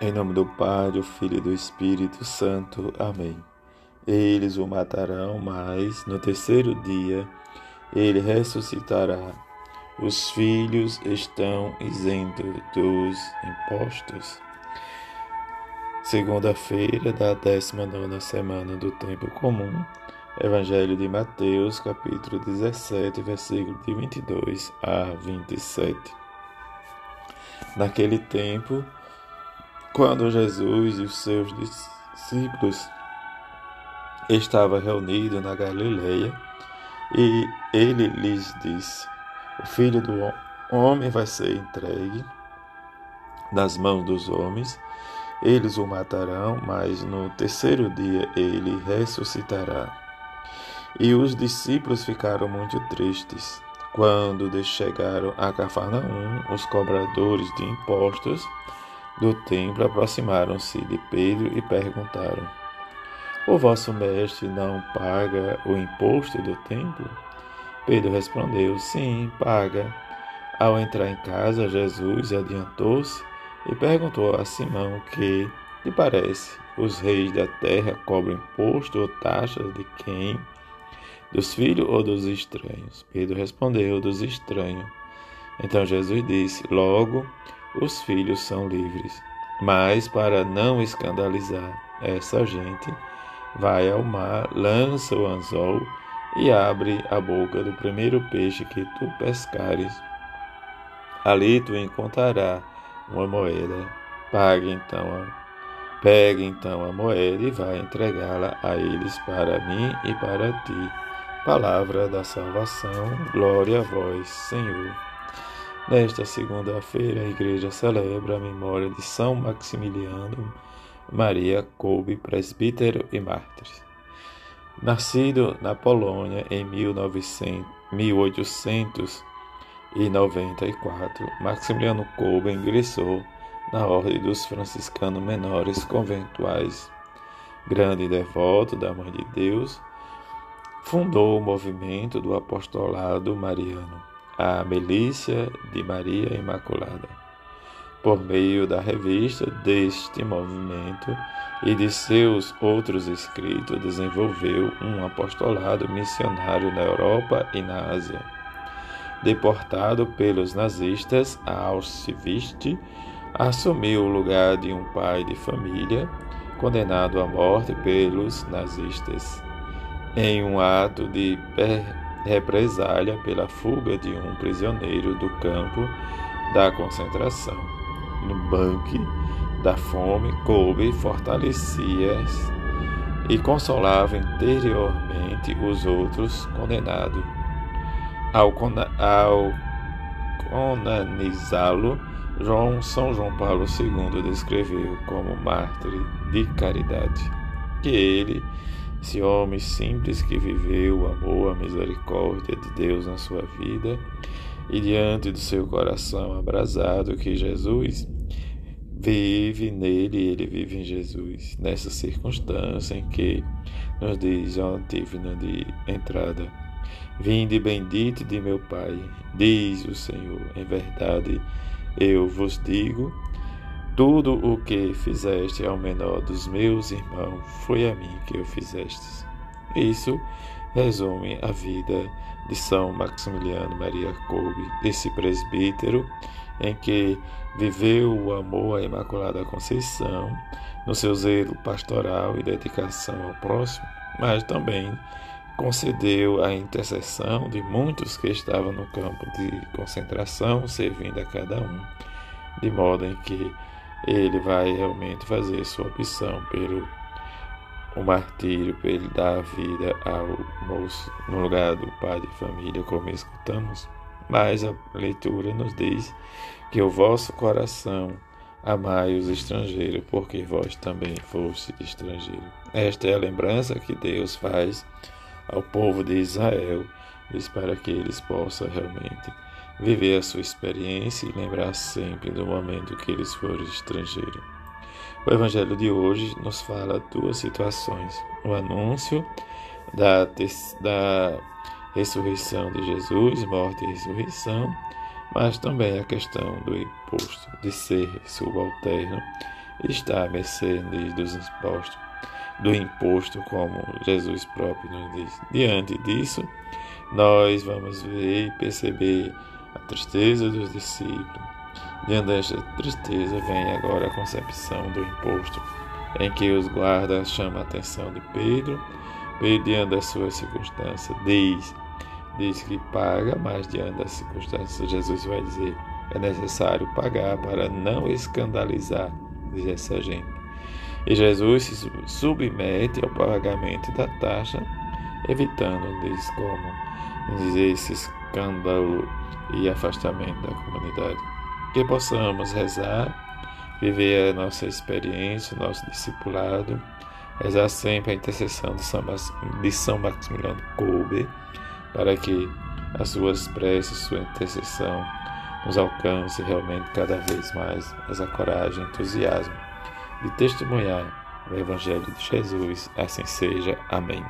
Em nome do Pai, do Filho e do Espírito Santo. Amém. Eles o matarão, mas no terceiro dia ele ressuscitará. Os filhos estão isentos dos impostos. Segunda-feira da 19 semana do Tempo Comum. Evangelho de Mateus, capítulo 17, versículo de 22 a 27. Naquele tempo, quando Jesus e os seus discípulos estavam reunidos na Galileia, e ele lhes disse: O filho do homem vai ser entregue nas mãos dos homens, eles o matarão, mas no terceiro dia ele ressuscitará. E os discípulos ficaram muito tristes. Quando chegaram a Cafarnaum, os cobradores de impostos do templo aproximaram-se de Pedro e perguntaram: O vosso mestre não paga o imposto do templo? Pedro respondeu: Sim, paga. Ao entrar em casa, Jesus adiantou-se e perguntou a Simão que lhe parece: os reis da terra cobram imposto ou taxas de quem? Dos filhos ou dos estranhos? Pedro respondeu: Dos estranhos. Então Jesus disse: Logo, os filhos são livres. Mas para não escandalizar essa gente, vai ao mar, lança o anzol e abre a boca do primeiro peixe que tu pescares. Ali tu encontrarás uma moeda. Pague então a, pegue então a moeda e vai entregá-la a eles para mim e para ti. Palavra da salvação, glória a vós, Senhor. Nesta segunda-feira, a igreja celebra a memória de São Maximiliano Maria Kolbe, presbítero e mártir. Nascido na Polônia em 1900, 1894, Maximiliano Kolbe ingressou na Ordem dos Franciscanos Menores Conventuais. Grande devoto da Mãe de Deus, fundou o movimento do apostolado mariano a Milícia de Maria Imaculada. Por meio da revista deste movimento e de seus outros escritos, desenvolveu um apostolado missionário na Europa e na Ásia. Deportado pelos nazistas a Auschwitz, assumiu o lugar de um pai de família condenado à morte pelos nazistas. Em um ato de represália pela fuga de um prisioneiro do campo da concentração. No banque da fome, Kobe fortalecia e consolava interiormente os outros condenados. Ao, ao canonizá-lo, João, São João Paulo II descreveu como mártir de caridade, que ele esse homem simples que viveu o amor, a misericórdia de Deus na sua vida e diante do seu coração abrasado que Jesus vive nele ele vive em Jesus. Nessa circunstância em que nos diz a antífona de entrada: Vinde bendito de meu Pai, diz o Senhor, em verdade eu vos digo tudo o que fizeste ao menor dos meus irmãos foi a mim que o fizestes. Isso resume a vida de São Maximiliano Maria Kolbe, esse presbítero em que viveu o amor à Imaculada Conceição, no seu zelo pastoral e dedicação ao próximo, mas também concedeu a intercessão de muitos que estavam no campo de concentração, servindo a cada um, de modo em que ele vai realmente fazer sua opção pelo o martírio, para ele dar a vida ao moço no lugar do pai de família, como escutamos. Mas a leitura nos diz que o vosso coração amai os estrangeiros, porque vós também foste estrangeiro. Esta é a lembrança que Deus faz ao povo de Israel, diz para que eles possam realmente viver a sua experiência e lembrar sempre do momento que eles foram estrangeiros. O Evangelho de hoje nos fala duas situações: o anúncio da, da ressurreição de Jesus, morte e ressurreição, mas também a questão do imposto de ser subalterno está à mercê dos impostos, do imposto, como Jesus próprio nos diz. Diante disso, nós vamos ver e perceber a tristeza dos discípulos. Diante desta tristeza vem agora a concepção do imposto, em que os guardas chamam a atenção de Pedro. Pedro, diante das suas circunstâncias, diz, diz que paga, mas diante das circunstâncias, Jesus vai dizer: é necessário pagar para não escandalizar, diz essa gente. E Jesus se submete ao pagamento da taxa, evitando, diz como, dizer, esse escândalo e afastamento da comunidade. Que possamos rezar, viver a nossa experiência, o nosso discipulado, rezar sempre a intercessão de São, de São Maximiliano Kolbe, para que as suas preces, sua intercessão nos alcance realmente cada vez mais essa coragem, entusiasmo de testemunhar o Evangelho de Jesus. Assim seja. Amém.